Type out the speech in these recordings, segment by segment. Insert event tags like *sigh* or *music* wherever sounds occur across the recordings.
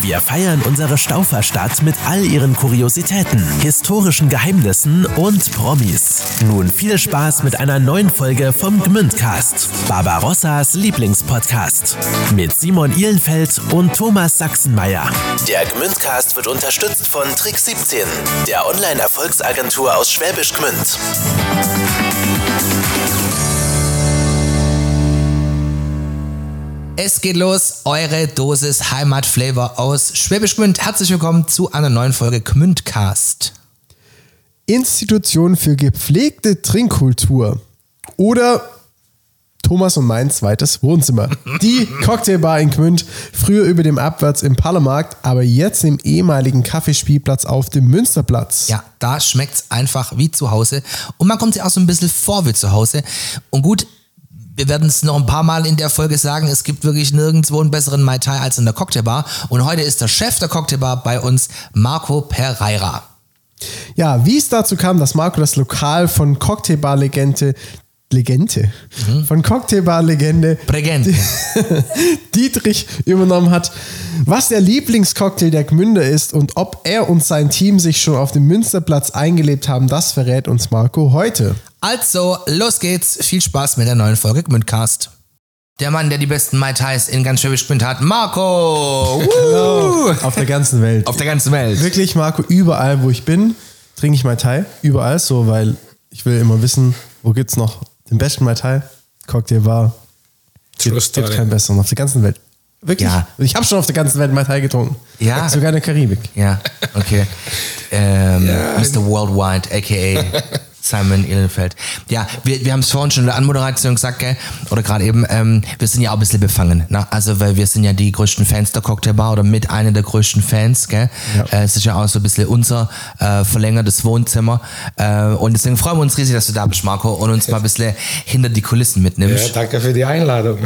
Wir feiern unsere Stauferstadt mit all ihren Kuriositäten, historischen Geheimnissen und Promis. Nun viel Spaß mit einer neuen Folge vom Gmündcast, Barbarossas Lieblingspodcast. Mit Simon Ihlenfeld und Thomas Sachsenmeier. Der Gmündcast wird unterstützt von Trick 17, der Online-Erfolgsagentur aus Schwäbisch Gmünd. Es geht los, eure Dosis Heimatflavor aus Schwäbisch Gmünd. Herzlich willkommen zu einer neuen Folge Gmündcast. Institution für gepflegte Trinkkultur oder Thomas und mein zweites Wohnzimmer. *laughs* Die Cocktailbar in Gmünd, früher über dem Abwärts im Pallemarkt, aber jetzt im ehemaligen Kaffeespielplatz auf dem Münsterplatz. Ja, da schmeckt's einfach wie zu Hause und man kommt sich auch so ein bisschen vor wie zu Hause. Und gut, wir werden es noch ein paar Mal in der Folge sagen, es gibt wirklich nirgendwo einen besseren Mai Tai als in der Cocktailbar. Und heute ist der Chef der Cocktailbar bei uns, Marco Pereira. Ja, wie es dazu kam, dass Marco das Lokal von Cocktailbar-Legende Legende. Von Cocktailbar-Legende Prägent. *laughs* Dietrich übernommen hat, was der Lieblingscocktail der Gmünder ist und ob er und sein Team sich schon auf dem Münsterplatz eingelebt haben, das verrät uns Marco heute. Also, los geht's. Viel Spaß mit der neuen Folge Gmündcast. Der Mann, der die besten Mai Tais in ganz Schwäbisch Gmünd hat, Marco! *laughs* Woo! Auf der ganzen Welt. Auf der ganzen Welt. Wirklich, Marco, überall, wo ich bin, trinke ich Mai Tai. Überall so, weil ich will immer wissen, wo gibt's noch den besten Mai Tai? Cocktail Bar. Gibt, Schlussstory. gibt keinen besseren auf der ganzen Welt. Wirklich? Ja. Ich habe schon auf der ganzen Welt Mai Tai getrunken. Ja. Sogar in der Karibik. Ja, okay. *laughs* Ähm, Mr. Worldwide, a.k.a. *laughs* Simon Ihlenfeld. Ja, wir, wir haben es vorhin schon in der Anmoderation gesagt, gell? oder gerade eben, ähm, wir sind ja auch ein bisschen befangen. Ne? Also, weil wir sind ja die größten Fans der Cocktailbar oder mit einer der größten Fans. Gell? Ja. Äh, es ist ja auch so ein bisschen unser äh, verlängertes Wohnzimmer. Äh, und deswegen freuen wir uns riesig, dass du da bist, Marco, und uns mal ein bisschen hinter die Kulissen mitnimmst. Ja, danke für die Einladung.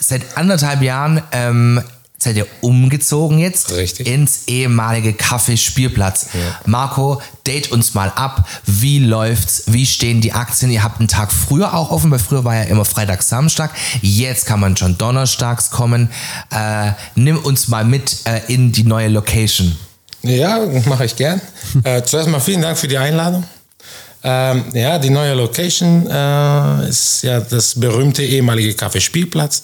Seit anderthalb Jahren ähm, seid ihr umgezogen jetzt Richtig. ins ehemalige Kaffeespielplatz. Marco, date uns mal ab. Wie läuft's? Wie stehen die Aktien? Ihr habt einen Tag früher auch offen, weil früher war ja immer Freitag, Samstag. Jetzt kann man schon donnerstags kommen. Äh, nimm uns mal mit äh, in die neue Location. Ja, mache ich gern. *laughs* Äh, zuerst mal vielen Dank für die Einladung. Ähm, ja, die neue Location äh, ist ja das berühmte ehemalige Kaffeespielplatz,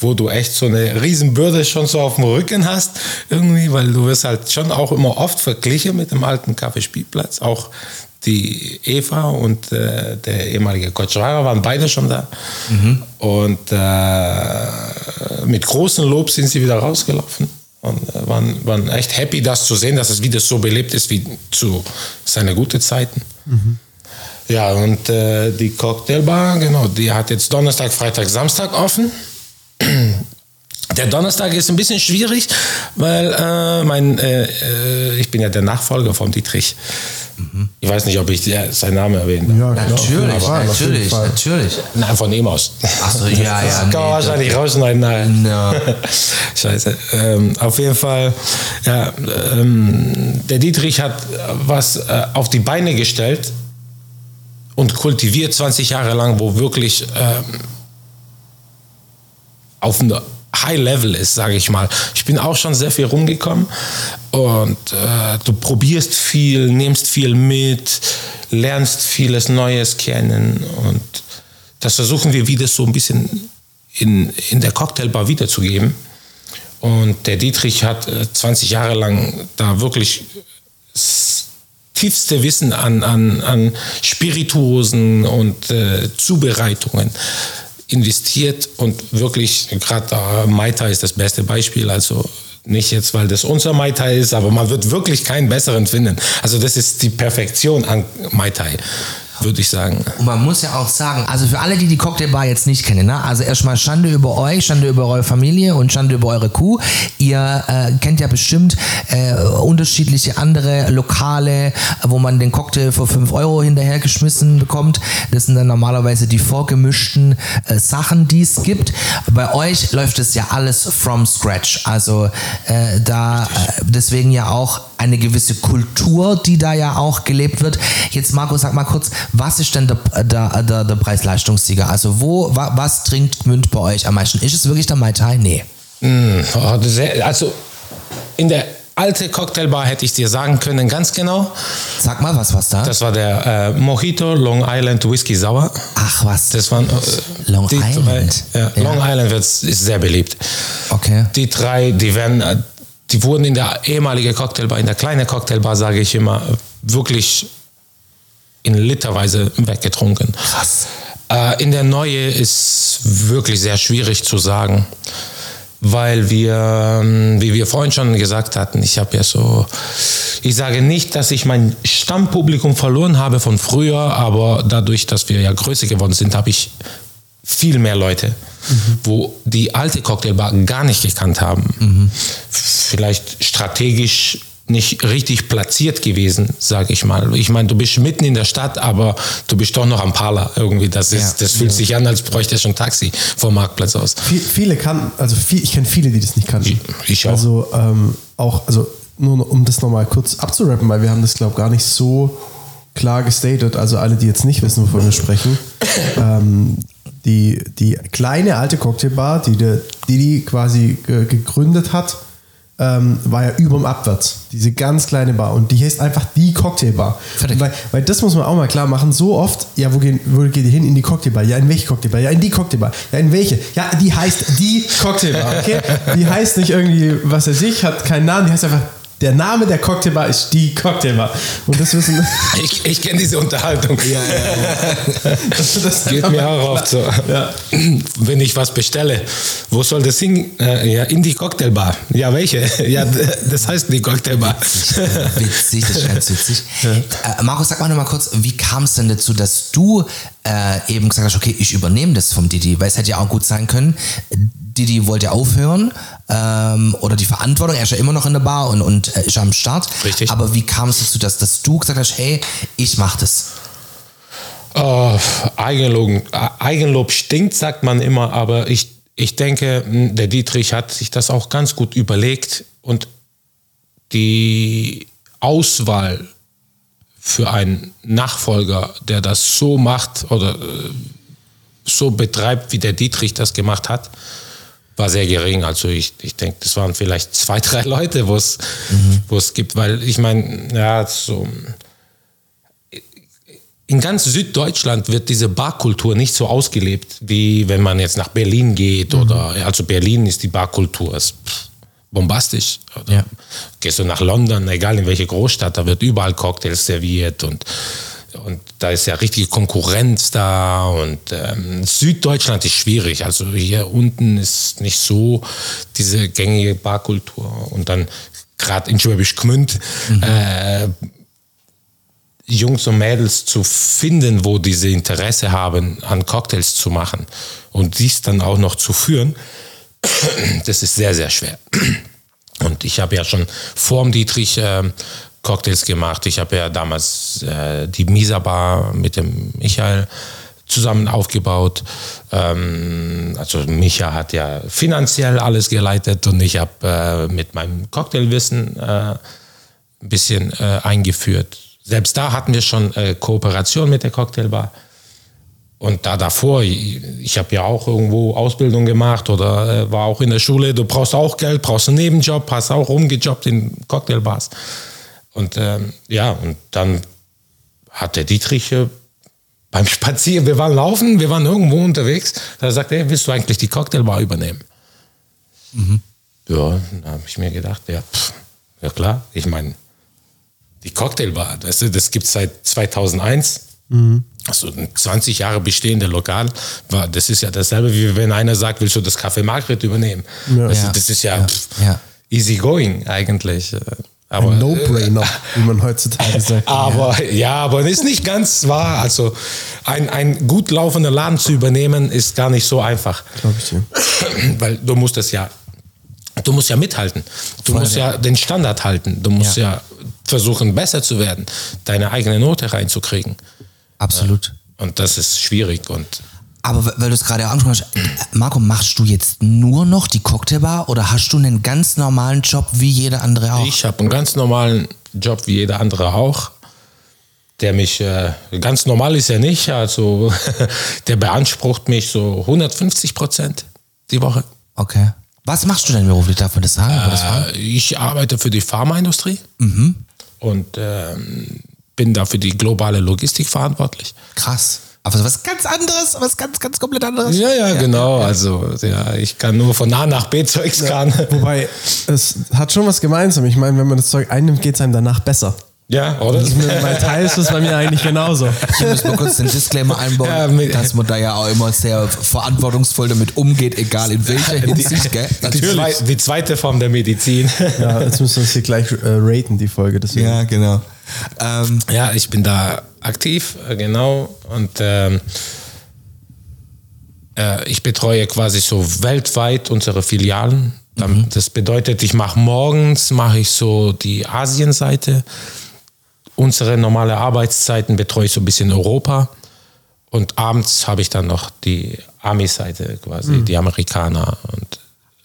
wo du echt so eine Riesenbürde schon so auf dem Rücken hast, irgendwie, weil du wirst halt schon auch immer oft verglichen mit dem alten Kaffeespielplatz. Auch die Eva und äh, der ehemalige Kotschreiber waren beide schon da. Und äh, mit großem Lob sind sie wieder rausgelaufen. Und äh, waren, waren echt happy, das zu sehen, dass es wieder so belebt ist wie zu seinen guten Zeiten. Ja, und äh, die Cocktailbar, genau, die hat jetzt Donnerstag, Freitag, Samstag offen. *clears throat* Der Donnerstag ist ein bisschen schwierig, weil äh, mein, äh, äh, ich bin ja der Nachfolger von Dietrich. Ich weiß nicht, ob ich der, seinen Namen erwähnen darf. Ja, Fall, auf jeden natürlich, natürlich. Nein, von ihm aus. Ach so, ja, *laughs* ja. Das kann man nee, wahrscheinlich rausschneiden. Nein. Ja. *laughs* Scheiße. Ähm, auf jeden Fall, ja, ähm, der Dietrich hat was äh, auf die Beine gestellt und kultiviert 20 Jahre lang, wo wirklich ähm, auf einem High Level ist, sage ich mal. Ich bin auch schon sehr viel rumgekommen und äh, du probierst viel, nimmst viel mit, lernst vieles Neues kennen und das versuchen wir wieder so ein bisschen in, in der Cocktailbar wiederzugeben. Und der Dietrich hat äh, 20 Jahre lang da wirklich tiefste Wissen an, an, an Spirituosen und äh, Zubereitungen investiert und wirklich, gerade da Mai Tai ist das beste Beispiel, also nicht jetzt, weil das unser Mai Tai ist, aber man wird wirklich keinen besseren finden. Also das ist die Perfektion an Mai Tai, würde ich sagen. Und man muss ja auch sagen, also für alle, die die Cocktailbar jetzt nicht kennen, ne? also erstmal Schande über euch, Schande über eure Familie und Schande über eure Kuh. Ihr äh, kennt ja bestimmt äh, unterschiedliche andere Lokale, wo man den Cocktail für 5 Euro hinterhergeschmissen bekommt. Das sind dann normalerweise die vorgemischten äh, Sachen, die es gibt. Bei euch läuft es ja alles from scratch. Also äh, da äh, deswegen ja auch eine gewisse Kultur, die da ja auch gelebt wird. Jetzt Marco, sag mal kurz, was ist denn der, der, der, der Preis-Leistungssieger? Also wo, wa, was trinkt Gmünd bei euch am meisten? Ist es wirklich der Mai Tai? Nee. Oh, das ist- Also in der alte Cocktailbar hätte ich dir sagen können, ganz genau. Sag mal, was was da? Das war der äh, Mojito Long Island Whisky Sauer. Ach was. Das waren äh, Long Island. Drei, ja, Ja. Long Island wird, ist sehr beliebt. Okay. Die drei, die werden, äh, die wurden in der ehemaligen Cocktailbar, in der kleinen Cocktailbar, sage ich immer, wirklich in Literweise weggetrunken. Krass. Äh, in der neue ist wirklich sehr schwierig zu sagen, weil wir, ähm, wie wir vorhin schon gesagt hatten, ich habe ja so, ich sage nicht, dass ich mein Stammpublikum verloren habe von früher, aber dadurch, dass wir ja größer geworden sind, habe ich viel mehr Leute, wo die alte Cocktailbar gar nicht gekannt haben. Vielleicht strategisch nicht richtig platziert gewesen, sage ich mal. Ich meine, du bist mitten in der Stadt, aber du bist doch noch am Parler irgendwie. Das, ist, Ja. das fühlt sich an, als bräuchte schon ein Taxi vom Marktplatz aus. Viel, viele kannten, also viel, ich kenne viele, die das nicht kannten. Ich- ich auch. Also ähm, auch, also nur um das nochmal kurz abzurappen, weil wir haben das, glaube ich, gar nicht so klar gestated. Also alle, die jetzt nicht wissen, wovon wir sprechen. ähm, die, die kleine alte Cocktailbar, die die, die, die quasi ge gegründet hat, ähm, war ja überm Abwärts. Diese ganz kleine Bar. Und die heißt einfach die Cocktailbar. Weil, weil das muss man auch mal klar machen. So oft, ja, wo, gehen, wo geht ihr hin? In die Cocktailbar. Ja, in welche Cocktailbar? Ja, in die Cocktailbar. Ja, in welche? Ja, die heißt die Cocktailbar, okay? Die heißt nicht irgendwie, was weiß ich, hat keinen Namen, die heißt einfach, der Name der Cocktailbar ist die Cocktailbar. Und das wissen. *laughs* Ich, ich kenne diese Unterhaltung. das, das Geht mir auch oft so. Ja. *clears throat* Wenn ich was bestelle, wo soll das hin? Äh, ja, in die Cocktailbar. Ja, welche? *laughs* Ja, das heißt die Cocktailbar. Witzig, das ist ganz witzig. *laughs* Äh, Markus, sag mal noch mal kurz, wie kam es denn dazu, dass du äh, eben gesagt hast, okay, ich übernehme das vom Didi? Weil es hätte ja auch gut sein können, Didi wollte aufhören ähm, oder die Verantwortung, er ist ja immer noch in der Bar und, und äh, ist am Start. Richtig. Aber wie kam es dazu, dass, dass du gesagt hast, hey, ich mach das? Oh, Eigenlob, Eigenlob stinkt, sagt man immer, aber ich, ich denke, mh, der Dietrich hat sich das auch ganz gut überlegt und die Auswahl für einen Nachfolger, der das so macht oder äh, so betreibt, wie der Dietrich das gemacht hat, war sehr gering. Also ich, ich denke, das waren vielleicht zwei, drei Leute, wo es es gibt, weil ich meine, ja, so in ganz Süddeutschland wird diese Barkultur nicht so ausgelebt, wie wenn man jetzt nach Berlin geht oder also Berlin ist die Barkultur ist bombastisch. Oder Ja. Gehst du nach London, egal in welche Großstadt, da wird überall Cocktails serviert und und da ist ja richtige Konkurrenz da und ähm, Süddeutschland ist schwierig. Also hier unten ist nicht so diese gängige Barkultur und dann gerade in Schwäbisch Gmünd äh, Jungs und Mädels zu finden, wo diese Interesse haben, an Cocktails zu machen und dies dann auch noch zu führen, das ist sehr, sehr schwer. Und ich habe ja schon vor dem Dietrich ähm, Cocktails gemacht. Ich habe ja damals äh, die Misa Bar mit dem Michael zusammen aufgebaut. Ähm, also Micha hat ja finanziell alles geleitet und ich habe äh, mit meinem Cocktailwissen äh, ein bisschen äh, eingeführt. Selbst da hatten wir schon äh, Kooperation mit der Cocktailbar. Und da davor, ich, ich habe ja auch irgendwo Ausbildung gemacht oder äh, war auch in der Schule. Du brauchst auch Geld, brauchst einen Nebenjob, hast auch rumgejobbt in Cocktailbars. Und ähm, ja, und dann hat der Dietrich äh, beim *laughs* Spazieren, wir waren laufen, wir waren irgendwo unterwegs, da sagt er, willst du eigentlich die Cocktailbar übernehmen? Ja, dann habe ich mir gedacht, ja, pff, ja klar, ich meine, die Cocktailbar, das, das gibt es seit 2001. Also ein 20 Jahre bestehende Lokal, war, das ist ja dasselbe, wie wenn einer sagt, willst du das Café Margret übernehmen? Das, Ja. das ist ja, Ja. pff, Ja. easy going eigentlich. Aber, Ein No-Brainer, wie man heutzutage *laughs* sagt. aber ja, aber das ist nicht ganz wahr. Also ein, ein gut laufender Laden zu übernehmen, ist gar nicht so einfach. Glaube ich dir. *clears throat* Weil du musst das ja, du musst ja mithalten. Du Voll, musst ja. ja den Standard halten. Du musst ja. versuchen, besser zu werden, deine eigene Note reinzukriegen. Absolut. Und das ist schwierig. Und Aber weil du es gerade angesprochen hast, äh, Marco, machst du jetzt nur noch die Cocktailbar oder hast du einen ganz normalen Job wie jeder andere auch? Ich habe einen ganz normalen Job wie jeder andere auch. Der mich, äh, ganz normal ist er nicht, also *laughs* der beansprucht mich so 150 Prozent die Woche. Okay. Was machst du denn beruflich? Darf man das sagen? Man das? Äh, ich arbeite für die Pharmaindustrie und ähm, bin da für die globale Logistik verantwortlich. Krass. Aber was ganz anderes, was ganz, ganz komplett anderes. Ja, ja, genau. Also ja, ich kann nur von A nach B Zeugs kann. *laughs* Wobei, es hat schon was gemeinsam. Ich meine, wenn man das Zeug einnimmt, geht es einem danach besser. Ja, oder? Bei Teil ist es bei mir eigentlich genauso. Ich muss mal kurz den Disclaimer einbauen, Ja, dass man da ja auch immer sehr verantwortungsvoll damit umgeht, egal in welcher *laughs* Hinsicht, gell? Die, zwei, die zweite Form der Medizin. *laughs* Ja, jetzt müssen wir uns hier gleich äh, raten, die Folge. Deswegen. Ja, genau. Ähm, Ja, ich bin da aktiv, äh, genau. Und ähm, äh, ich betreue quasi so weltweit unsere Filialen. Dann- Das bedeutet, ich mache morgens mache ich so die Asienseite. Unsere normale Arbeitszeiten betreue ich so ein bisschen Europa. Und abends habe ich dann noch die Ami-Seite quasi, die Amerikaner und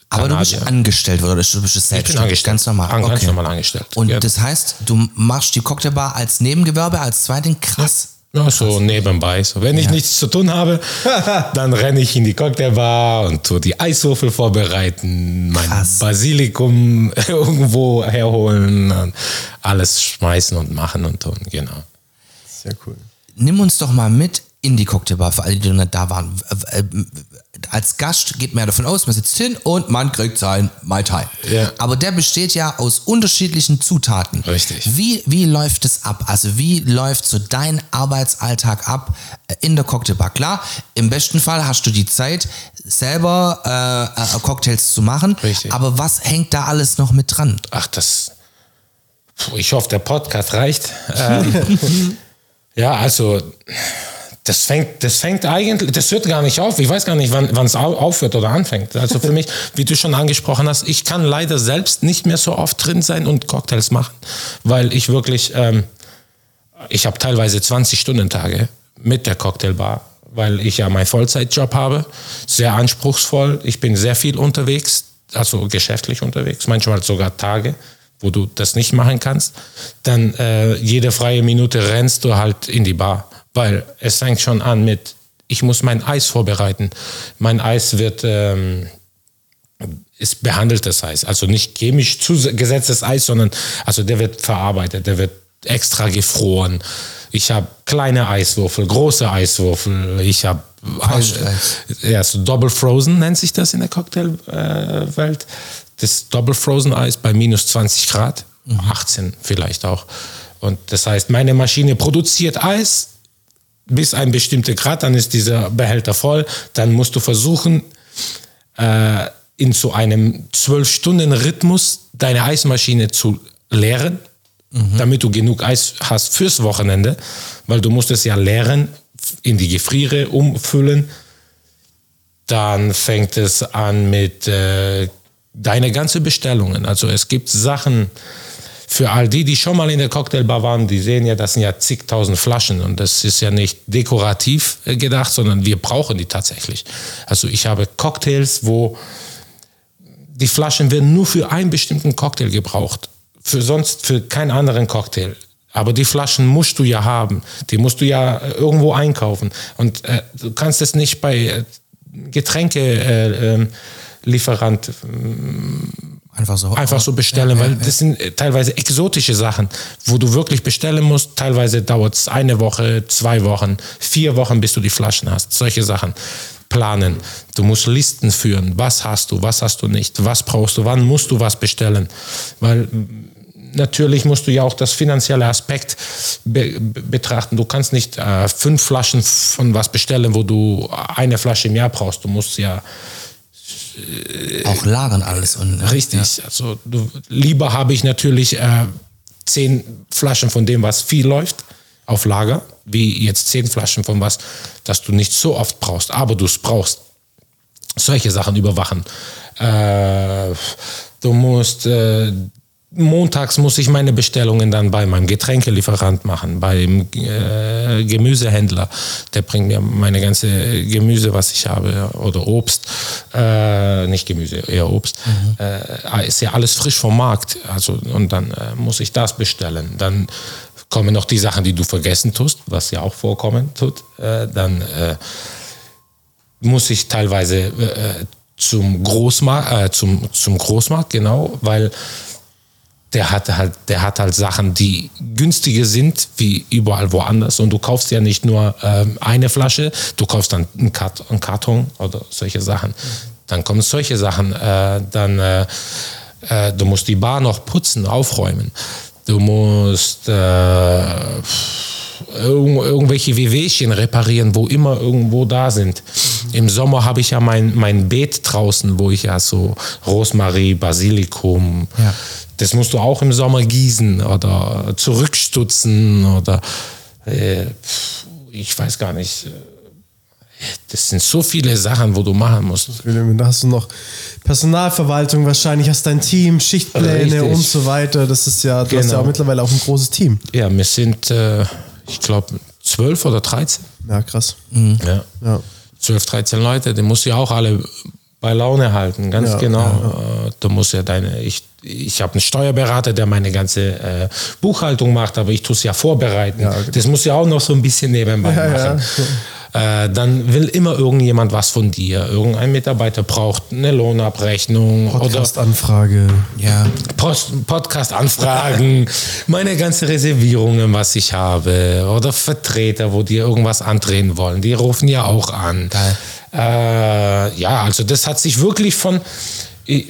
aber du bist Kanadier. angestellt oder du bist selbstständig? bin angestellt. Ganz normal. An- ganz okay. normal angestellt. Und Ja. das heißt, du machst die Cocktailbar als Nebengewerbe, als zweiten? Krass. Ja, so nebenbei. So, wenn ich nichts zu tun habe, *laughs* dann renne ich in die Cocktailbar und tue die Eiswürfel vorbereiten, mein Krass. Basilikum *laughs* irgendwo herholen und alles schmeißen und machen und tun. Genau. Sehr cool. Nimm uns doch mal mit in die Cocktailbar, für alle, die noch nicht da waren. Äh, Als Gast geht man ja davon aus, man sitzt hin und man kriegt sein Mai Tai. Ja. Aber der besteht ja aus unterschiedlichen Zutaten. Richtig. Wie, wie läuft es ab? Also wie läuft so dein Arbeitsalltag ab äh, in der Cocktailbar? Klar, im besten Fall hast du die Zeit, selber äh, äh, Cocktails zu machen. Richtig. Aber was hängt da alles noch mit dran? Ach, das. Ich hoffe, der Podcast reicht. *laughs* Ähm, ja, also. Das fängt, das fängt eigentlich, das hört gar nicht auf. Ich weiß gar nicht, wann es au- aufhört oder anfängt. Also für *laughs* mich, wie du schon angesprochen hast, ich kann leider selbst nicht mehr so oft drin sein und Cocktails machen, weil ich wirklich, ähm, ich habe teilweise 20-Stunden-Tage mit der Cocktailbar, weil ich ja meinen Vollzeitjob habe, sehr anspruchsvoll. Ich bin sehr viel unterwegs, also geschäftlich unterwegs, manchmal sogar Tage, wo du das nicht machen kannst. Dann äh, jede freie Minute rennst du halt in die Bar, weil es fängt schon an mit, ich muss mein Eis vorbereiten. Mein Eis wird ähm, ist behandeltes Eis, also nicht chemisch zugesetztes Eis, sondern also der wird verarbeitet, der wird extra gefroren. Ich habe kleine Eiswürfel, große Eiswürfel, ich habe Eis. ja, so Double Frozen nennt sich das in der Cocktailwelt. das Double Frozen Eis bei minus 20 Grad, 18 vielleicht auch. Und das heißt, meine Maschine produziert Eis bis ein bestimmter Grad, dann ist dieser Behälter voll, dann musst du versuchen, äh, in so einem 12-Stunden-Rhythmus deine Eismaschine zu leeren, damit du genug Eis hast fürs Wochenende, weil du musst es ja leeren, in die Gefriere umfüllen. Dann fängt es an mit äh, deine ganze Bestellungen. Also es gibt Sachen für all die, die schon mal in der Cocktailbar waren, die sehen ja, das sind ja zigtausend Flaschen und das ist ja nicht dekorativ äh, gedacht, sondern wir brauchen die tatsächlich. Also ich habe Cocktails, wo die Flaschen werden nur für einen bestimmten Cocktail gebraucht. Für sonst für keinen anderen Cocktail. Aber die Flaschen musst du ja haben. Die musst du ja äh, irgendwo einkaufen. Und äh, du kannst es nicht bei äh, Getränkelieferant äh, ähm, Lieferant Einfach so. einfach so bestellen, Ja, weil ja. das sind äh, teilweise exotische Sachen, wo du wirklich bestellen musst. Teilweise dauert es eine Woche, zwei Wochen, vier Wochen, bis du die Flaschen hast. Solche Sachen planen. Du musst Listen führen. Was hast du, was hast du nicht, was brauchst du, wann musst du was bestellen. Weil natürlich musst du ja auch das finanzielle Aspekt be- betrachten. Du kannst nicht äh, fünf Flaschen von was bestellen, wo du eine Flasche im Jahr brauchst. Du musst ja Auch lagern alles. Und, Richtig. Also du, lieber habe ich natürlich äh, zehn Flaschen von dem, was viel läuft, auf Lager, wie jetzt zehn Flaschen von was, das du nicht so oft brauchst, aber du es brauchst. Solche Sachen überwachen. Äh, du musst äh, montags muss ich meine Bestellungen dann bei meinem Getränkelieferant machen, beim äh, Gemüsehändler. Der bringt mir meine ganze Gemüse, was ich habe, oder Obst. Äh, nicht Gemüse, eher Obst. Mhm. Äh, ist ja alles frisch vom Markt. Also, und dann äh, muss ich das bestellen. Dann kommen noch die Sachen, die du vergessen tust, was ja auch vorkommen tut. Äh, dann äh, muss ich teilweise zum Großmarkt, zum, zum Großmarkt, genau, weil der hat halt, der hat halt Sachen, die günstiger sind wie überall woanders. Und du kaufst ja nicht nur ähm, eine Flasche, du kaufst dann einen, Kart einen Karton oder solche Sachen. Dann kommen solche Sachen. Äh, dann äh, äh, du musst die Bar noch putzen, aufräumen. Du musst äh, irg irgendwelche Wehwehchen reparieren, wo immer irgendwo da sind. Im Sommer habe ich ja mein, mein Beet draußen, wo ich ja so Rosmarie, Basilikum, ja das musst du auch im Sommer gießen oder zurückstutzen oder äh, ich weiß gar nicht. Das sind so viele Sachen, wo du machen musst. Da hast du noch Personalverwaltung, wahrscheinlich hast dein Team, Schichtpläne Richtig. und so weiter. Das ist ja, du genau. hast ja auch genau. mittlerweile auch ein großes Team. Ja, wir sind, äh, ich glaube, zwölf oder dreizehn. Ja, krass. Mhm. Ja. ja. 12, 13 Leute, die musst du ja auch alle bei Laune halten, ganz ja, genau. Ja, ja. Du musst ja deine, ich, ich habe einen Steuerberater, der meine ganze äh, Buchhaltung macht, aber ich tue es ja vorbereiten. Ja, okay. Das muss ja auch noch so ein bisschen nebenbei machen. Äh, dann will immer irgendjemand was von dir. Irgendein Mitarbeiter braucht eine Lohnabrechnung Podcast-Anfrage. Ja. Podcast-Anfragen, *laughs* meine ganzen Reservierungen, was ich habe, oder Vertreter, wo die irgendwas andrehen wollen, die rufen ja auch an. Geil. Äh, ja, also das hat sich wirklich von, ich,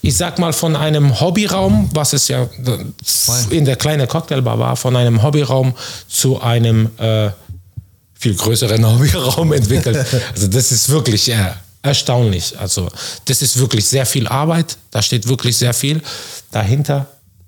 ich sag mal, von einem Hobbyraum, was es ja in der kleinen Cocktailbar war, von einem Hobbyraum zu einem äh, viel größeren *laughs* Hobbyraum entwickelt. Also das ist wirklich äh, erstaunlich. Also das ist wirklich sehr viel Arbeit. Da steht wirklich sehr viel dahinter.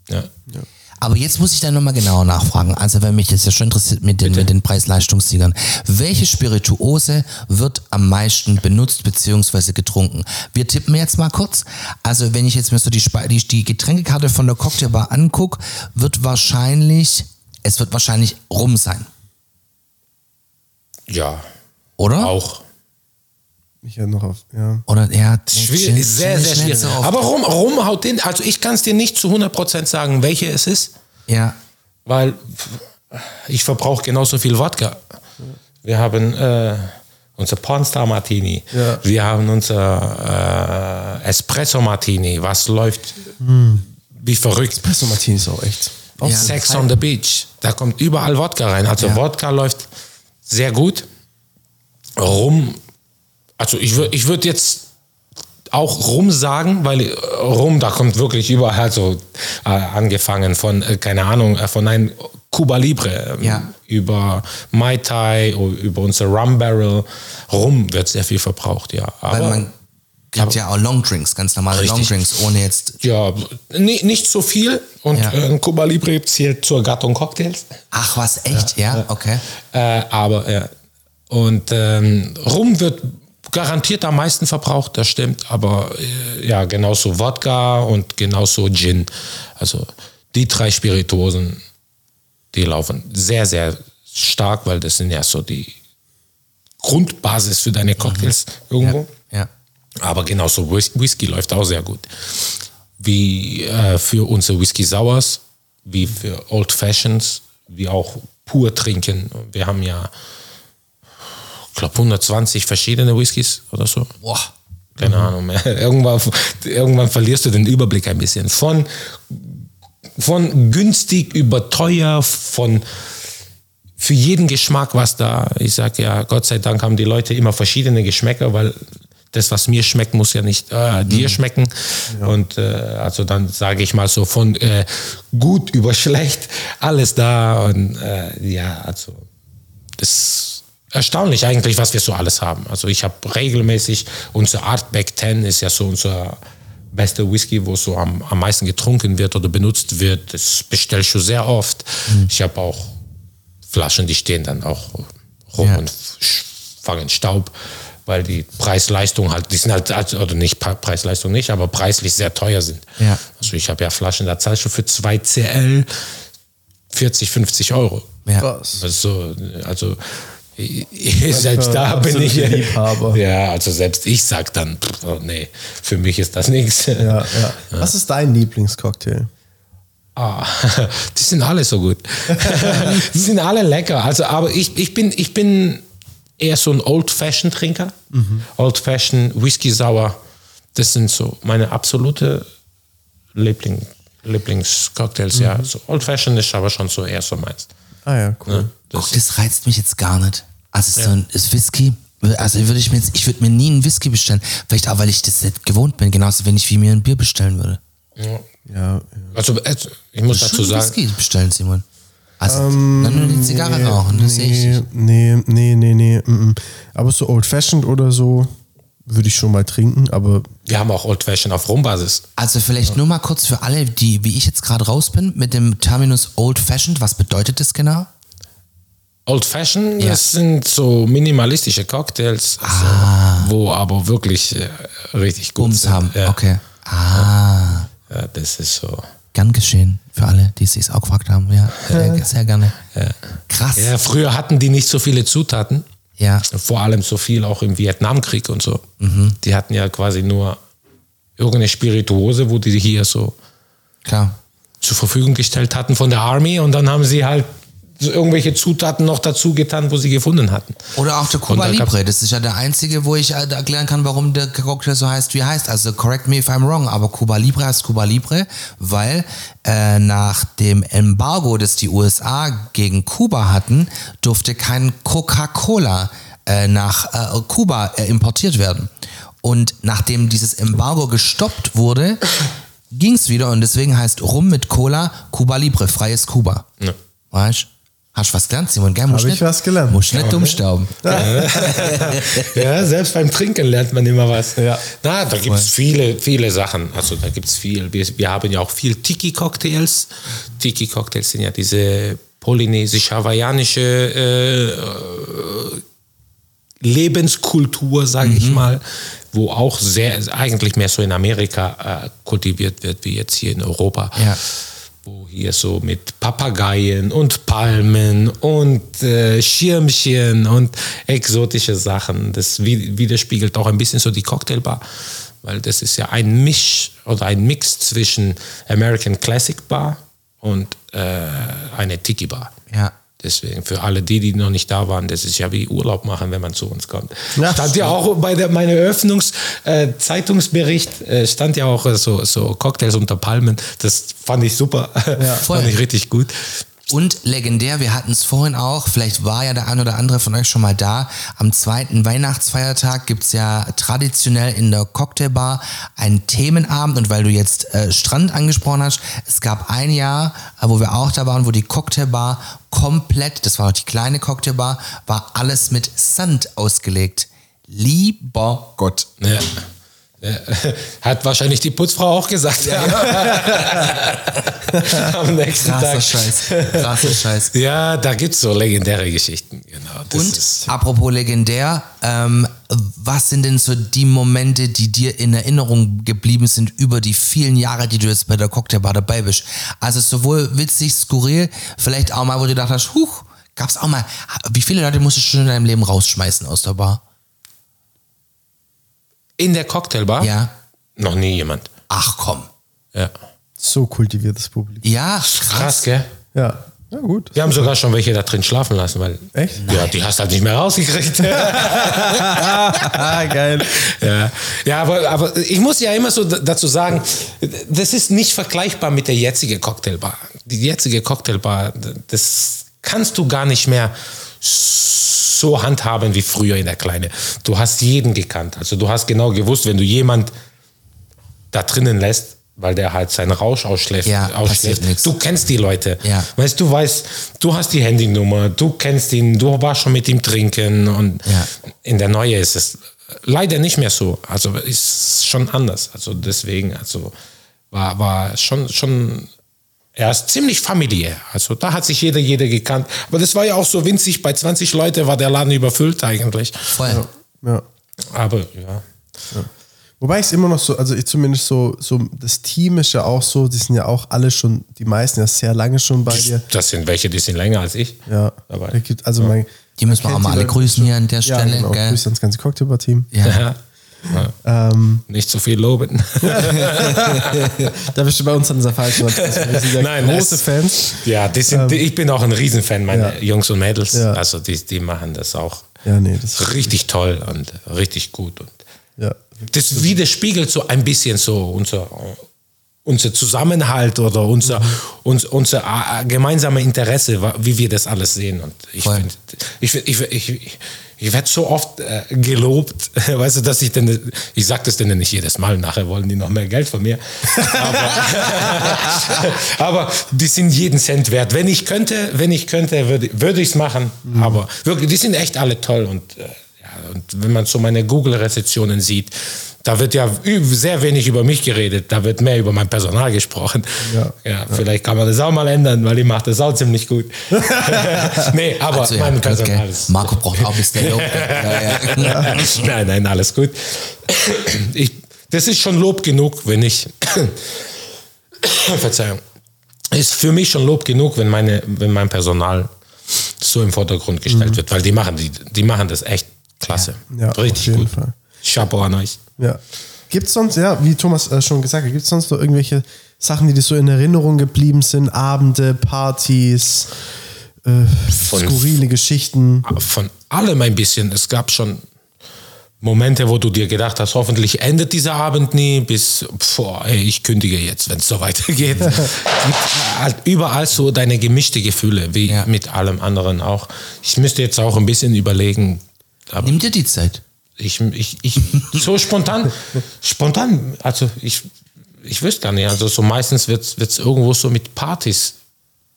Ja. ja. Aber jetzt muss ich da nochmal genauer nachfragen. Also, wenn mich das ja schon interessiert mit den, mit den Preis-Leistungssiegern. Welche Spirituose wird am meisten benutzt bzw. getrunken? Wir tippen jetzt mal kurz. Also, wenn ich jetzt mir so die, die, die Getränkekarte von der Cocktailbar angucke, wird wahrscheinlich, es wird wahrscheinlich rum sein. Ja. Oder? Auch. Ich hätte noch auf, ja. Oder ja, schwierig, ist sehr, sehr schwierig. Aber rum, rum haut den, also ich kann es dir nicht zu 100% sagen, welche es ist. Ja. Weil ich verbrauche genauso viel Wodka. Wir haben äh, unser Pornstar Martini. Ja. Wir haben unser äh, Espresso Martini, was läuft hm. wie verrückt. Espresso Martini ist auch echt. Auch ja. Sex on the Beach. Da kommt überall Wodka rein. Also ja. Wodka läuft sehr gut. Rum also ich, ich würde jetzt auch Rum sagen, weil äh, Rum, da kommt wirklich überall so äh, angefangen von, äh, keine Ahnung, äh, von einem Cuba Libre, ähm, ja. über Mai Tai, über unser Rum Barrel. Rum wird sehr viel verbraucht, ja. Aber, weil man gibt ja auch Long Drinks, ganz normale richtig. Long Drinks, ohne jetzt. Ja, nicht, nicht so viel. Und ja. äh, Cuba Libre zählt zur Gattung Cocktails. Ach was, echt? Ja, ja. okay. Äh, aber, ja. Und ähm, Rum wird garantiert am meisten verbraucht, das stimmt. Aber äh, ja, genauso Wodka und genauso Gin. Also die drei Spirituosen, die laufen sehr, sehr stark, weil das sind ja so die Grundbasis für deine Cocktails mhm. irgendwo. Ja, ja. Aber genauso Whisky läuft auch sehr gut. Wie äh, für unsere Whisky Sours, wie für Old Fashions, wie auch pur trinken. Wir haben ja ich glaube 120 verschiedene Whiskys oder so. Boah. Keine mhm. Ahnung mehr. *laughs* Irgendwann, irgendwann verlierst du den Überblick ein bisschen. Von, von günstig über teuer, von für jeden Geschmack was da. Ich sage ja, Gott sei Dank haben die Leute immer verschiedene Geschmäcker, weil das, was mir schmeckt, muss ja nicht äh, dir mhm. schmecken. Ja. Und äh, also dann sage ich mal so von äh, gut über schlecht, alles da. Und äh, ja, also das erstaunlich eigentlich, was wir so alles haben. Also ich habe regelmäßig, unser Artback 10 ist ja so unser bester Whisky, wo so am, am meisten getrunken wird oder benutzt wird. Das bestelle ich schon sehr oft. Mhm. Ich habe auch Flaschen, die stehen dann auch rum ja. und fangen Staub. weil die Preis-Leistung halt, die sind halt, also, oder nicht Pre- Preis-Leistung nicht, aber preislich sehr teuer sind. Ja. Also ich habe ja Flaschen, da zahlst du für 2 CL 40, 50 Euro. Ja. Also, also selbst da bin ich. Liebhaber. *laughs* Ja, also selbst ich sag dann, pff, oh, nee, für mich ist das nichts. Ja, ja. Was ist dein Lieblingscocktail? Ah, *laughs* die sind alle so gut. *laughs* die sind alle lecker. Also, aber ich, ich, bin, ich bin eher so ein Old-Fashioned-Trinker. Old-Fashioned, Whisky Sauer. Das sind so meine absolute Liebling, Lieblingscocktails. Ja, so Old-Fashioned ist aber schon so eher so meins. Ah ja, cool. Ne? Guck, Das, das reizt mich jetzt gar nicht. Also so ein ist Whisky. Also würde ich mir jetzt, ich würde mir nie einen Whisky bestellen. Vielleicht auch, weil ich das nicht gewohnt bin. Genauso wenig wie mir ein Bier bestellen würde. Ja, ja. also, äh, ich muss dazu sagen, Whisky bestellen, Simon. Also, dann nur die Zigarre rauchen, das sehe ich nicht. nee, nee, nee, nee, mm, mm. Aber so Old Fashioned oder so würde ich schon mal trinken, aber wir haben auch Old-Fashioned auf Rumbasis. Also vielleicht nur mal kurz für alle, die, wie ich jetzt gerade raus bin, mit dem Terminus Old Fashioned, was bedeutet das genau? Old Fashioned, Ja. das sind so minimalistische Cocktails, also, wo aber wirklich äh, richtig gut Bums sind. haben. Ja. Okay. Ah, Ja, das ist so. gern geschehen für alle, die sich auch gefragt haben. Ja, *laughs* sehr, sehr gerne. Krass. Ja, früher hatten die nicht so viele Zutaten. Ja. Vor allem so viel auch im Vietnamkrieg und so. Die hatten ja quasi nur irgendeine Spirituose, wo die hier so klar. zur Verfügung gestellt hatten von der Army und dann haben sie halt so irgendwelche Zutaten noch dazu getan, wo sie gefunden hatten. Oder auch der Cuba da Libre. Das ist ja der einzige, wo ich äh, erklären kann, warum der Cocktail so heißt, wie er heißt. Also correct me if I'm wrong, aber Cuba Libre heißt Cuba Libre, weil äh, nach dem Embargo, das die USA gegen Kuba hatten, durfte kein Coca-Cola äh, nach äh, Kuba äh, importiert werden. Und nachdem dieses Embargo gestoppt wurde, ging es wieder und deswegen heißt Rum mit Cola Cuba Libre, freies Kuba. Ja. Weißt Hast du was gelernt, Simon? Gell? Musst Hab ich nicht- was gelernt. Musst nicht dumm stauben. *laughs* Ja, selbst beim Trinken lernt man immer was. Ja. Na, da gibt es viele, viele Sachen. Also da gibt es viel. Wir, wir haben ja auch viel Tiki-Cocktails. Tiki-Cocktails sind ja diese polynesisch-hawaiianische äh, Lebenskultur, sage ich mal, wo auch sehr, eigentlich mehr so in Amerika äh, kultiviert wird, wie jetzt hier in Europa. Ja. Wo hier so mit Papageien und Palmen und äh, Schirmchen und exotische Sachen. Das wi- widerspiegelt auch ein bisschen so die Cocktailbar, weil das ist ja ein Misch oder ein Mix zwischen American Classic Bar und äh, eine Tiki Bar. Ja. Deswegen für alle die, die noch nicht da waren, das ist ja wie Urlaub machen, wenn man zu uns kommt. Ja, stand ja auch bei der meiner Eröffnungs-Zeitungsbericht äh, äh, stand ja auch so, so Cocktails unter Palmen. Das fand ich super, Voll. *laughs* fand ich richtig gut. Und legendär, wir hatten es vorhin auch, vielleicht war ja der ein oder andere von euch schon mal da, am zweiten Weihnachtsfeiertag gibt's ja traditionell in der Cocktailbar einen Themenabend und weil du jetzt äh, Strand angesprochen hast, es gab ein Jahr, äh, wo wir auch da waren, wo die Cocktailbar komplett, das war noch die kleine Cocktailbar, war alles mit Sand ausgelegt. Lieber Gott. Ja. Ja. *laughs* Hat wahrscheinlich die Putzfrau auch gesagt. *laughs* Am nächsten Krasser Tag. Scheiß. Krasser Scheiß. *laughs* Ja, da gibt es so legendäre Geschichten. Genau. Und apropos legendär, ähm, was sind denn so die Momente, die dir in Erinnerung geblieben sind über die vielen Jahre, die du jetzt bei der Cocktailbar dabei bist? Also sowohl witzig, skurril, vielleicht auch mal, wo du gedacht hast, huch, gab's auch mal, wie viele Leute musstest du schon in deinem Leben rausschmeißen aus der Bar? In der Cocktailbar? Ja. Noch nie jemand. Ach komm. Ja. so kultiviertes Publikum. Ja, krass. Krass, gell? Ja, ja gut. Wir haben sogar schon welche da drin schlafen lassen, weil. Echt? Ja, die hast halt nicht mehr rausgekriegt. Ah, *laughs* geil. ja, ja aber, aber ich muss ja immer so dazu sagen, das ist nicht vergleichbar mit der jetzigen Cocktailbar. Die jetzige Cocktailbar, das kannst du gar nicht mehr so handhaben wie früher in der Kleine. Du hast jeden gekannt. Also du hast genau gewusst, wenn du jemand da drinnen lässt, weil der halt seinen Rausch ausschläft, Ja, ausschläft. du kennst die Leute. Ja. Weißt du, weißt, du hast die Handynummer, du kennst ihn, du warst schon mit ihm trinken und Ja. in der Neue ist es leider nicht mehr so. Also ist schon anders. Also deswegen, also war, war schon, schon, er ist ziemlich familiär. Also da hat sich jeder, jeder gekannt. Aber das war ja auch so winzig. Bei 20 Leute war der Laden überfüllt eigentlich. Voll. Ja. Aber ja. Wobei ich es immer noch so, also ich zumindest so, so, das Team ist ja auch so, die sind ja auch alle schon, die meisten ja sehr lange schon bei dir. Das sind welche, die sind länger als ich. Ja, dabei. also mein, Die müssen wir auch mal alle grüßen schon. hier an der Ja, Stelle, genau. gell? Grüße ans ganze Cocktailbar-Team. Ja. Ähm, Nicht zu viel loben. *laughs* da bist du bei uns an der falschen. Wir sind ja Nein, große es- Fans. Ja, die sind, ich bin auch ein Riesenfan meiner Ja. Jungs und Mädels. Ja. Also die, die machen das auch Ja, nee, das richtig toll und richtig gut. Und ja. das widerspiegelt so ein bisschen so unser, unser Zusammenhalt oder unser, uns, unser äh, gemeinsame Interesse, wie wir das alles sehen. Und ich finde, ich, ich, ich, ich, ich werde so oft äh, gelobt, *laughs* weißt du, dass ich denn, ich sage das denen nicht jedes Mal, nachher wollen die noch mehr Geld von mir. Aber, *laughs* aber die sind jeden Cent wert. Wenn ich könnte, wenn ich könnte, würde, würde ich es machen. Aber wirklich, die sind echt alle toll und äh, und wenn man so meine Google-Rezessionen sieht, da wird ja sehr wenig über mich geredet, da wird mehr über mein Personal gesprochen. Ja. vielleicht kann man das auch mal ändern, weil ich mache das auch ziemlich gut. *laughs* nee, aber Also, ja, mein Personal gell. ist... Marco braucht auch ein bisschen *laughs* Lob. ja, ja. *laughs* nein, nein, alles gut. Ich, das ist schon Lob genug, wenn ich... *coughs* Verzeihung. Ist für mich schon Lob genug, wenn, meine, wenn mein Personal so im Vordergrund gestellt wird, weil die machen, die, die machen das echt klasse. Ja, auf Richtig jeden gut. Fall. Chapeau an euch. Ja. Gibt es sonst, ja, wie Thomas äh, schon gesagt hat, gibt es sonst noch irgendwelche Sachen, die dir so in Erinnerung geblieben sind? Abende, Partys, äh, skurrile Geschichten? von allem ein bisschen. Es gab schon Momente, wo du dir gedacht hast, hoffentlich endet dieser Abend nie, bis, boah, ey, ich kündige jetzt, wenn es so *laughs* weitergeht. Halt überall so deine gemischte Gefühle, wie Ja. mit allem anderen auch. Ich müsste jetzt auch ein bisschen überlegen, aber Nimm dir die Zeit. ich, ich, ich so spontan, *laughs* spontan, also ich, ich wüsste gar nicht, also so meistens wird es irgendwo so mit Partys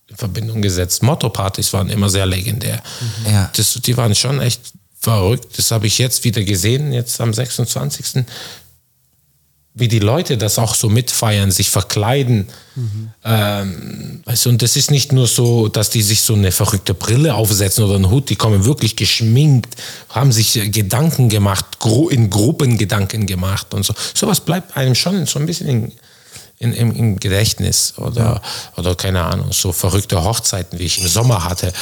in Verbindung gesetzt. Motto-Partys waren immer sehr legendär. Ja. Das, die waren schon echt verrückt. Das habe ich jetzt wieder gesehen, jetzt am 26. Wie die Leute das auch so mitfeiern, sich verkleiden. Ähm, weißt und das ist nicht nur so, dass die sich so eine verrückte Brille aufsetzen oder einen Hut, die kommen wirklich geschminkt, haben sich äh, Gedanken gemacht, in Gruppen Gedanken gemacht und so. Sowas bleibt einem schon so ein bisschen in, in, im, im Gedächtnis oder, oder keine Ahnung, so verrückte Hochzeiten, wie ich im Sommer hatte. *laughs*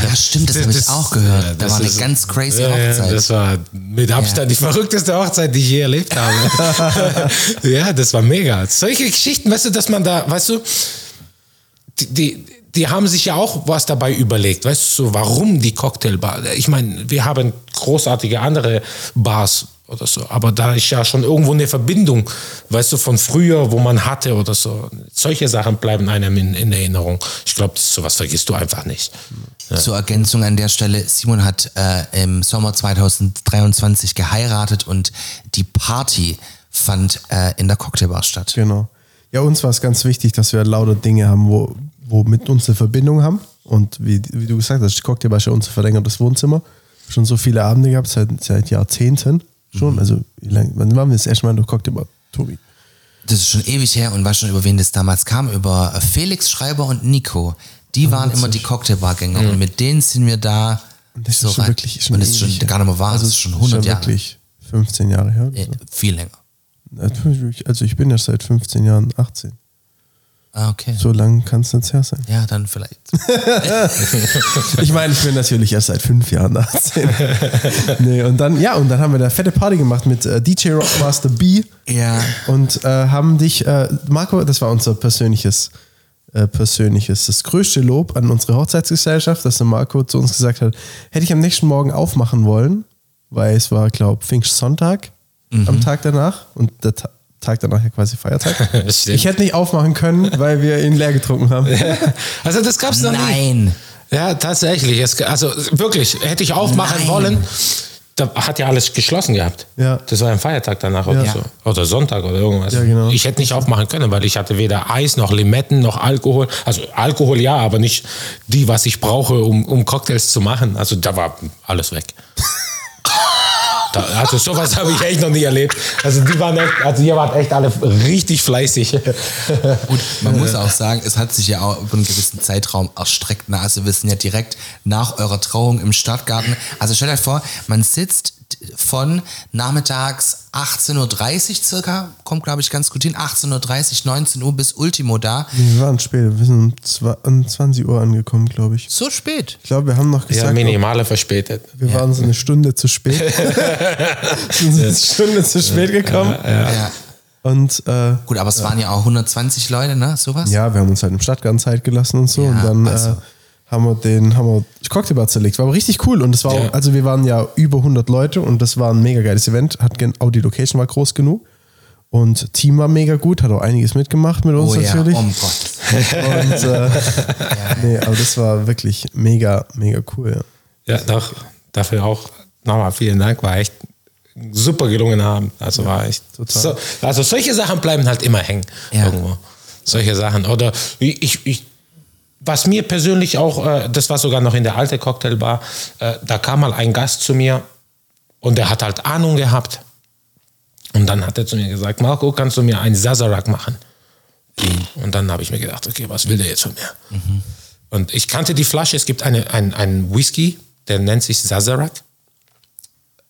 Ja, stimmt, das, habe ich auch gehört. ja, da das war eine ganz crazy ja, ja, Hochzeit. Das war mit Abstand die verrückteste Hochzeit, die ich je erlebt habe. *laughs* *laughs* ja, das war mega. Solche Geschichten, weißt du, dass man da, weißt du, die, die, die haben sich ja auch was dabei überlegt, weißt du, warum die Cocktailbar? Ich meine, wir haben großartige andere Bars oder so, aber da ist ja schon irgendwo eine Verbindung, weißt du, von früher, wo man hatte oder so. Solche Sachen bleiben einem in, in Erinnerung. Ich glaube, sowas vergisst du einfach nicht. Zur Ergänzung an der Stelle, Simon hat äh, im Sommer 2023 geheiratet und die Party fand äh, in der Cocktailbar statt. Genau. Ja, uns war es ganz wichtig, dass wir lauter Dinge haben, wo, wo mit uns eine Verbindung haben. Und wie, wie du gesagt hast, die Cocktailbar ist ja unser verlängertes Wohnzimmer. Schon so viele Abende gehabt, seit, seit Jahrzehnten schon. Also, wie lange, wann waren wir das erste Mal in der Cocktailbar, Tobi? Das ist schon ewig her und weißt schon, über wen das damals kam? Über äh, Felix Schreiber und Nico. Die waren immer die Cocktailbargänger und mit denen sind wir da Und das so ist schon rein. wirklich schon und das ist schon gar nicht mehr wahr, Also, das ist schon 100 Jahre. wirklich 15 Jahre her. oder Äh, viel länger. so. Also, ich bin ja seit 15 Jahren 18. Ah, okay. So lang kann es nicht her sein. Ja, dann vielleicht. *laughs* Ich meine, ich bin natürlich erst seit fünf Jahren 18. *laughs* nee, und dann, ja, und dann haben wir da fette Party gemacht mit äh, DJ Rockmaster B. Ja. Und äh, haben dich, äh, Marco, das war unser persönliches, äh, persönliches, das größte Lob an unsere Hochzeitsgesellschaft, dass der Marco zu uns gesagt hat, hätte ich am nächsten Morgen aufmachen wollen, weil es war, glaube ich, Pfingstsonntag am Tag danach und der Ta Tag danach ja quasi Feiertag. *laughs* Ich hätte nicht aufmachen können, weil wir ihn leer getrunken haben. *laughs* Also das gab's noch nie. Nein. Ja, tatsächlich. Es, also wirklich, hätte ich aufmachen Nein. wollen, da hat ja alles geschlossen gehabt. Ja. Das war ein Feiertag danach oder Ja. so. Oder Sonntag oder irgendwas. Ja, genau. Ich hätte nicht aufmachen können, weil ich hatte weder Eis noch Limetten noch Alkohol. Also Alkohol ja, aber nicht die, was ich brauche, um, um Cocktails zu machen. Also da war alles weg. *laughs* Da, also sowas *laughs* habe ich echt noch nie erlebt. Also die waren echt, also ihr wart echt alle richtig fleißig. *laughs* Und man muss auch sagen, es hat sich ja auch über einen gewissen Zeitraum erstreckt. Na, Also wir sind ja direkt nach eurer Trauung im Stadtgarten. Also stellt euch vor, man sitzt von nachmittags 18.30 Uhr circa, kommt glaube ich ganz gut hin, 18.30 Uhr, 19 Uhr bis Ultimo da. Wir waren spät, wir sind um zwei- um 20 Uhr angekommen, glaube ich. So spät. Ich glaube, wir haben noch Ja, gesagt, minimale verspätet. wir waren so eine Stunde zu spät. *laughs* *laughs* sind so eine Stunde zu spät gekommen. Ja. Und äh, Gut, aber es waren ja auch 120 Leute, ne? Sowas? ja, wir haben uns halt im Stadtgarten Zeit gelassen und so. Ja, und dann also. äh, haben wir den, haben wir Cocktailbar zerlegt. War aber richtig cool. Und das war Ja. auch, also wir waren ja über 100 Leute und das war ein mega geiles Event. Hat auch die Location war groß genug. Und Team war mega gut, hat auch einiges mitgemacht mit uns Oh ja, natürlich. oh Gott. Und äh, *laughs* nee, aber das war wirklich mega, mega cool. Ja. Ja, doch, dafür auch nochmal vielen Dank, war echt super gelungen haben. Also war echt. total. So, also solche Sachen bleiben halt immer hängen Ja. irgendwo. Solche Sachen. Oder ich, ich, was mir persönlich auch, äh, das war sogar noch in der alte Cocktailbar, äh, da kam mal ein Gast zu mir und der hat halt Ahnung gehabt. Und dann hat er zu mir gesagt, Marco, kannst du mir einen Sazerac machen? Und dann habe ich mir gedacht, okay, was will der jetzt von mir? Und ich kannte die Flasche, es gibt eine, ein, einen Whisky, der nennt sich Sazerac.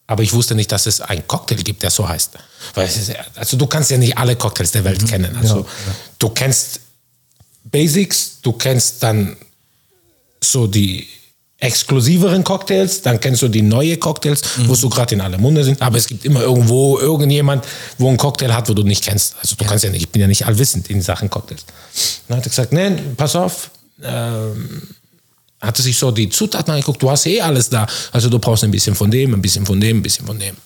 Aber ich wusste nicht, dass es einen Cocktail gibt, der so heißt. Weil ist, ja- also du kannst ja nicht alle Cocktails der Welt kennen. Also du kennst Basics, du kennst dann so die exklusiveren Cocktails, dann kennst du die neue Cocktails, wo so gerade in aller Munde sind, aber es gibt immer irgendwo irgendjemand, wo ein Cocktail hat, wo du nicht kennst. Also du kannst ja nicht, ich bin ja nicht allwissend in Sachen Cocktails. Dann hat er gesagt, nee, pass auf, ähm, hatte sich so die Zutaten angeguckt, du hast eh alles da, also du brauchst ein bisschen von dem, ein bisschen von dem, ein bisschen von dem.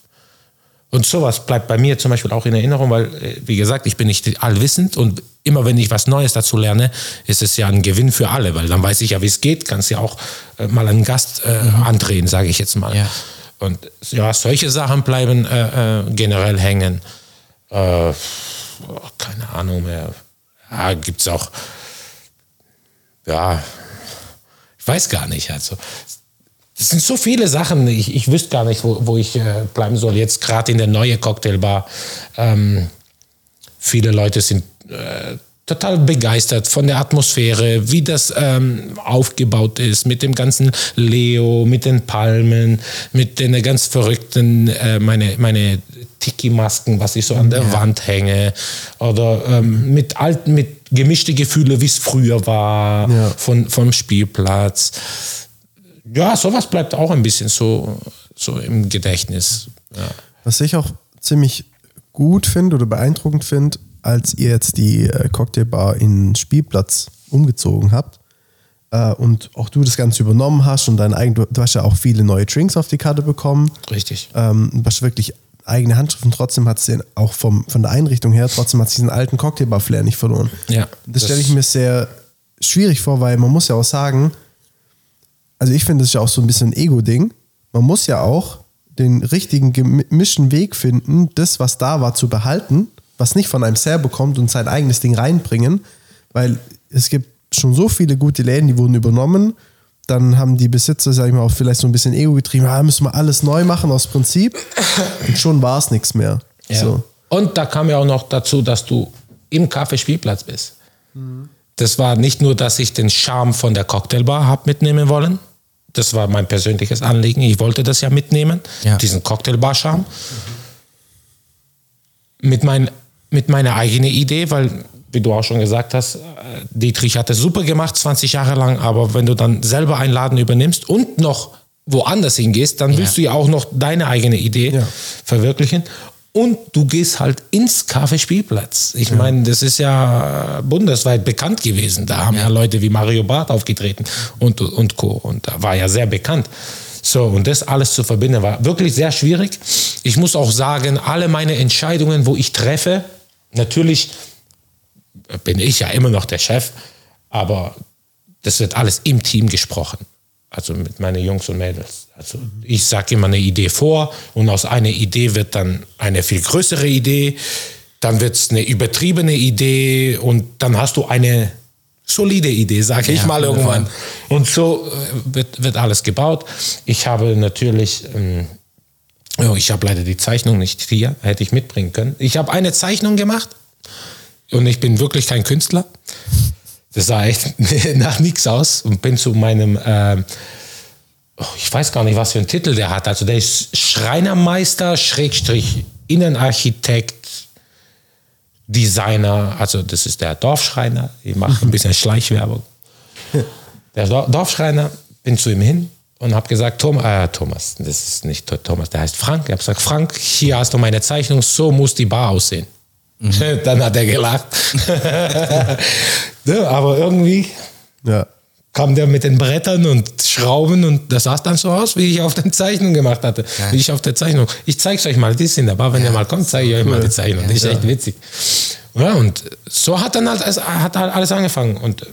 Und sowas bleibt bei mir zum Beispiel auch in Erinnerung, weil, äh, wie gesagt, ich bin nicht allwissend und immer wenn ich was Neues dazu lerne, ist es ja ein Gewinn für alle, weil dann weiß ich ja, wie es geht, kannst ja auch äh, mal einen Gast äh, andrehen, sage ich jetzt mal. Ja. Und ja, solche Sachen bleiben äh, äh, generell hängen. Äh, keine Ahnung mehr. Ja, gibt es auch, ja, ich weiß gar nicht. Also, es sind so viele Sachen, ich, ich wüsste gar nicht, wo, wo ich äh, bleiben soll. Jetzt gerade in der neue Cocktailbar. Ähm, viele Leute sind äh, total begeistert von der Atmosphäre, wie das ähm, aufgebaut ist, mit dem ganzen Leo, mit den Palmen, mit den ganz verrückten, äh, meine, meine Tiki-Masken, was ich so an der Wand hänge, oder ähm, mit alten, mit gemischte Gefühle, wie es früher war, Ja. von, vom Spielplatz ja, sowas bleibt auch ein bisschen so, so im Gedächtnis. Ja. Was ich auch ziemlich gut finde oder beeindruckend finde, als ihr jetzt die äh, Cocktailbar in Spielplatz umgezogen habt äh, und auch du das Ganze übernommen hast und dein eigen, du, hast ja auch viele neue Drinks auf die Karte bekommen. Richtig. Ähm, du hast wirklich eigene Handschrift und trotzdem hat es den auch vom, von der Einrichtung her, trotzdem hat es diesen alten Cocktailbar-Flair nicht verloren. Ja, Das, das- stelle ich mir sehr schwierig vor, weil man muss ja auch sagen, also ich finde, das ist ja auch so ein bisschen ein Ego-Ding. Man muss ja auch den richtigen gemischten Weg finden, das, was da war, zu behalten, was nicht von einem selber kommt und sein eigenes Ding reinbringen, weil es gibt schon so viele gute Läden, die wurden übernommen. Dann haben die Besitzer, sag ich mal, auch vielleicht so ein bisschen Ego getrieben, ah, müssen wir alles neu machen aus Prinzip. Und schon war es nichts mehr. Ja. So. Und da kam ja auch noch dazu, dass du im Café-Spielplatz bist. Das war nicht nur, dass ich den Charme von der Cocktailbar habe mitnehmen wollen. Das war mein persönliches Anliegen. Ich wollte das ja mitnehmen, Ja. diesen Cocktailbar-Charme. Mit, mein, mit meiner eigenen Idee, weil, wie du auch schon gesagt hast, äh, Dietrich hat es super gemacht, 20 Jahre lang, aber wenn du dann selber einen Laden übernimmst und noch woanders hingehst, dann willst du ja auch noch deine eigene Idee Ja. verwirklichen. Und du gehst halt ins Kaffeespielplatz. Ich meine, das ist ja bundesweit bekannt gewesen. Da haben ja, Leute wie Mario Barth aufgetreten und, und Co. Und da war ja sehr bekannt. So, und das alles zu verbinden war wirklich sehr schwierig. Ich muss auch sagen, alle meine Entscheidungen, wo ich treffe, natürlich bin ich ja immer noch der Chef, aber das wird alles im Team gesprochen. Also mit meinen Jungs und Mädels. Also ich sage immer eine Idee vor und aus einer Idee wird dann eine viel größere Idee, dann wird es eine übertriebene Idee und dann hast du eine solide Idee, sage ich Ja, mal irgendwann. Und so äh, wird, wird alles gebaut. Ich habe natürlich, ähm, oh, ich habe leider die Zeichnung nicht hier, hätte ich mitbringen können. Ich habe eine Zeichnung gemacht und ich bin wirklich kein Künstler. Das sah echt *laughs* nach nichts aus und bin zu meinem äh, oh, ich weiß gar nicht, was für einen Titel der hat. Also der ist Schreinermeister, Schrägstrich, Innenarchitekt, Designer. Also das ist der Dorfschreiner. Ich mache ein bisschen Schleichwerbung. *laughs* Der Dor- Dorfschreiner, bin zu ihm hin und habe gesagt, Tom, äh, Thomas, das ist nicht Thomas, der heißt Frank. Ich habe gesagt, Frank, hier hast du meine Zeichnung, so muss die Bar aussehen. *laughs* Dann hat er gelacht. *laughs* ja, aber irgendwie Ja. kam der mit den Brettern und Schrauben und das sah dann so aus, wie ich auf der Zeichnung gemacht hatte. Wie ich auf der Zeichnung. Ich zeige euch mal, die sind dabei. Wenn ihr mal kommt, zeige ich euch mal die Zeichnung. Das ist echt witzig. Ja, und so hat dann halt, alles- hat halt alles angefangen. Und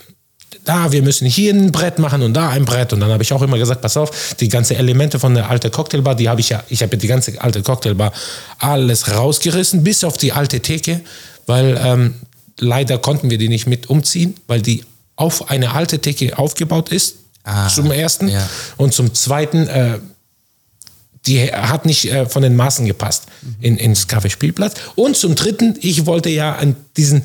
da, wir müssen hier ein Brett machen und da ein Brett. Und dann habe ich auch immer gesagt, pass auf, die ganzen Elemente von der alten Cocktailbar, die habe ich ja, ich habe ja die ganze alte Cocktailbar alles rausgerissen, bis auf die alte Theke, weil ähm, leider konnten wir die nicht mit umziehen, weil die auf eine alte Theke aufgebaut ist. Ah, zum ersten. ja. Und zum zweiten, äh, die hat nicht äh, von den Maßen gepasst in, ins Kaffeespielplatz. Und zum dritten, ich wollte ja an diesen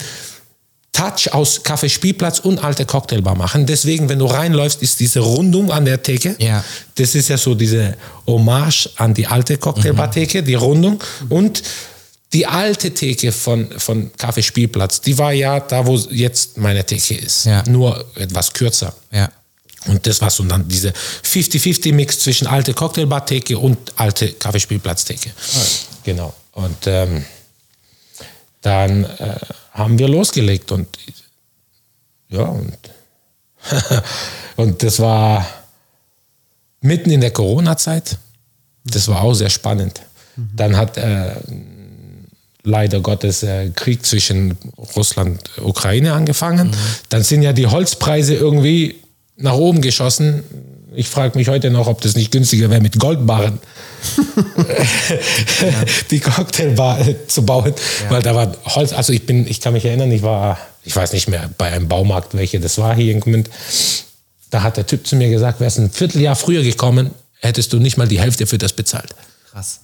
Touch aus Kaffeespielplatz und alte Cocktailbar machen. Deswegen, wenn du reinläufst, ist diese Rundung an der Theke. Ja. Das ist ja so diese Hommage an die alte Cocktailbar-Theke, die Rundung. Und die alte Theke von, von Kaffeespielplatz, die war ja da, wo jetzt meine Theke ist. Ja. Nur etwas kürzer. Ja. Und das war so dann diese 50-50-Mix zwischen alte Cocktailbar-Theke und alte Kaffeespielplatz-Theke. Genau. Und ähm, dann äh, haben wir losgelegt und ja, und, *laughs* und das war mitten in der Corona-Zeit. Das war auch sehr spannend. Dann hat äh, leider Gottes äh, Krieg zwischen Russland und Ukraine angefangen. Dann sind ja die Holzpreise irgendwie nach oben geschossen. Ich frage mich heute noch, ob das nicht günstiger wäre, mit Goldbarren *laughs* *laughs* die Cocktailbar zu bauen, weil da war Holz. Also ich bin, ich kann mich erinnern, ich war, ich weiß nicht mehr bei einem Baumarkt, welche das war hier in Gmünd. Da hat der Typ zu mir gesagt, wärst ein Vierteljahr früher gekommen, hättest du nicht mal die Hälfte für das bezahlt. Krass.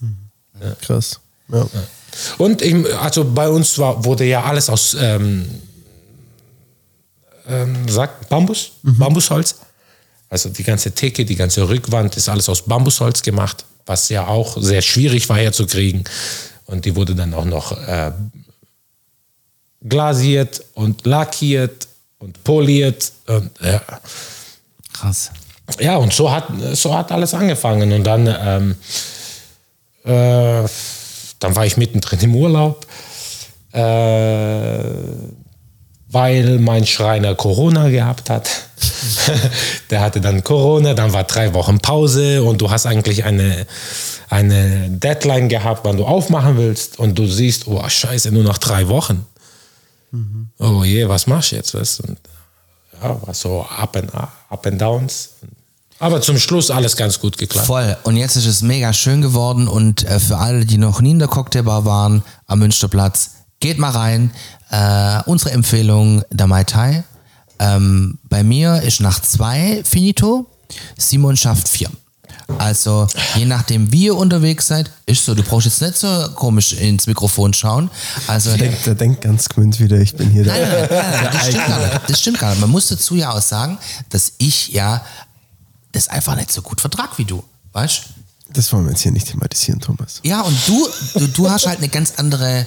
Krass. Ja. Und ich, also bei uns war, wurde ja alles aus ähm, ähm, sagt Bambus, Bambusholz. Also die ganze Theke, die ganze Rückwand ist alles aus Bambusholz gemacht, was ja auch sehr schwierig war herzukriegen. Und die wurde dann auch noch äh, glasiert und lackiert und poliert. Und, ja. Krass. Ja, und so hat, so hat alles angefangen. Und dann, ähm, äh, dann war ich mittendrin im Urlaub, äh, weil mein Schreiner Corona gehabt hat. *laughs* Der hatte dann Corona, dann war drei Wochen Pause und du hast eigentlich eine, eine Deadline gehabt, wann du aufmachen willst und du siehst, oh scheiße, nur noch drei Wochen. Oh je, was machst du jetzt? Weißt? du? Und, ja, war so up and, up and downs. Aber zum Schluss alles ganz gut geklappt. Voll. Und jetzt ist es mega schön geworden und äh, für alle, die noch nie in der Cocktailbar waren am Münsterplatz, geht mal rein. Äh, unsere Empfehlung, der Mai Tai. Ähm, bei mir ist nach zwei finito, Simon schafft vier. Also, je nachdem, wie ihr unterwegs seid, ist so, du brauchst jetzt nicht so komisch ins Mikrofon schauen. Also, Der, der denkt ganz gemünt wieder, ich bin hier nein, nein, nein, das stimmt gar nicht. Das stimmt gar nicht. Man muss dazu ja auch sagen, dass ich ja das einfach nicht so gut vertrag wie du. Weißt Das wollen wir jetzt hier nicht thematisieren, Thomas. Ja, und du, du, du hast halt eine ganz andere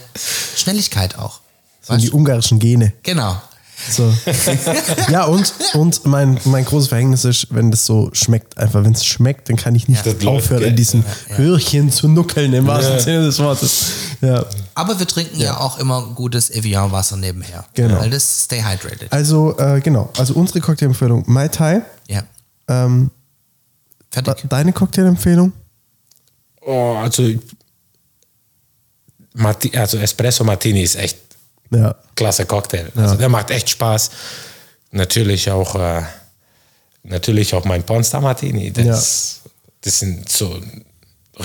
Schnelligkeit auch. Das sind die ungarischen Gene. Genau. So. *laughs* ja, und, und mein, mein großes Verhängnis ist, wenn das so schmeckt, einfach wenn es schmeckt, dann kann ich nicht läuft, aufhören, in diesen Hörchen zu nuckeln, im wahrsten Sinne des Wortes. Ja. Aber wir trinken ja, auch immer gutes Evian-Wasser nebenher. Genau. Weil das stay hydrated. Also, äh, genau. Also unsere Cocktailempfehlung Mai Tai. Ja. Ähm, Fertig. deine Cocktailempfehlung? Oh, also, Marti also Espresso Martini ist echt Ja. klasse Cocktail. Also der macht echt Spaß. Natürlich auch, äh, natürlich auch mein Pornstar Martini. Das, das sind so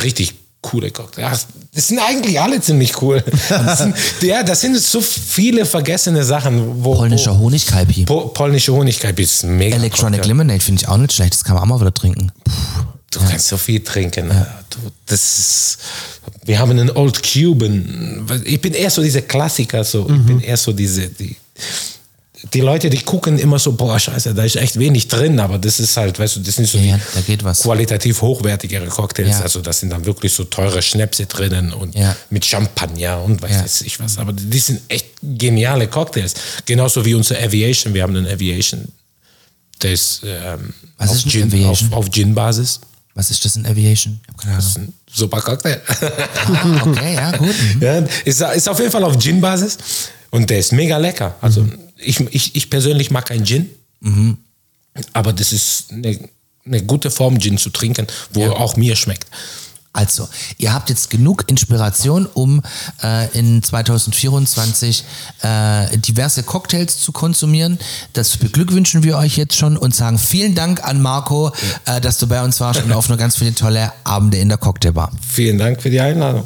richtig coole Cocktails. Ja, das sind eigentlich alle ziemlich cool. *laughs* Das sind, ja, das sind so viele vergessene Sachen. Wo, Polnischer Honigkalpi. wo, polnische Honigkalbi ist mega. Electronic Cocktail. Lemonade finde ich auch nicht schlecht. Das kann man auch mal wieder trinken. Du kannst so viel trinken. Du, das ist, wir haben einen Old Cuban. Ich bin eher so diese Klassiker, so. Ich bin eher so diese, die, die Leute, die gucken immer so, boah, scheiße, da ist echt wenig drin, aber das ist halt, weißt du, das sind so Ja, die ja, qualitativ hochwertigere Cocktails. Ja. Also das sind dann wirklich so teure Schnäpse drinnen und Ja. mit Champagner und weiß Ja. ich was. Aber die sind echt geniale Cocktails. Genauso wie unser Aviation. Wir haben einen Aviation, der ist, ähm, auf, ist Gin, Aviation? auf, auf Gin-Basis. Was ist das in Aviation? Ich hab keine Das Ahnung. ist ein super Cocktail. Ah, okay, ja, gut. Mhm. Ja, ist, ist auf jeden Fall auf Gin-Basis und der ist mega lecker. Also Mhm. ich, ich, ich persönlich mag keinen Gin, aber das ist eine, eine gute Form, Gin zu trinken, wo auch mir schmeckt. Also, ihr habt jetzt genug Inspiration, um äh, in 2024 äh, diverse Cocktails zu konsumieren. Das beglückwünschen wir euch jetzt schon und sagen vielen Dank an Marco, äh, dass du bei uns warst und auf noch ganz viele tolle Abende in der Cocktailbar. Vielen Dank für die Einladung.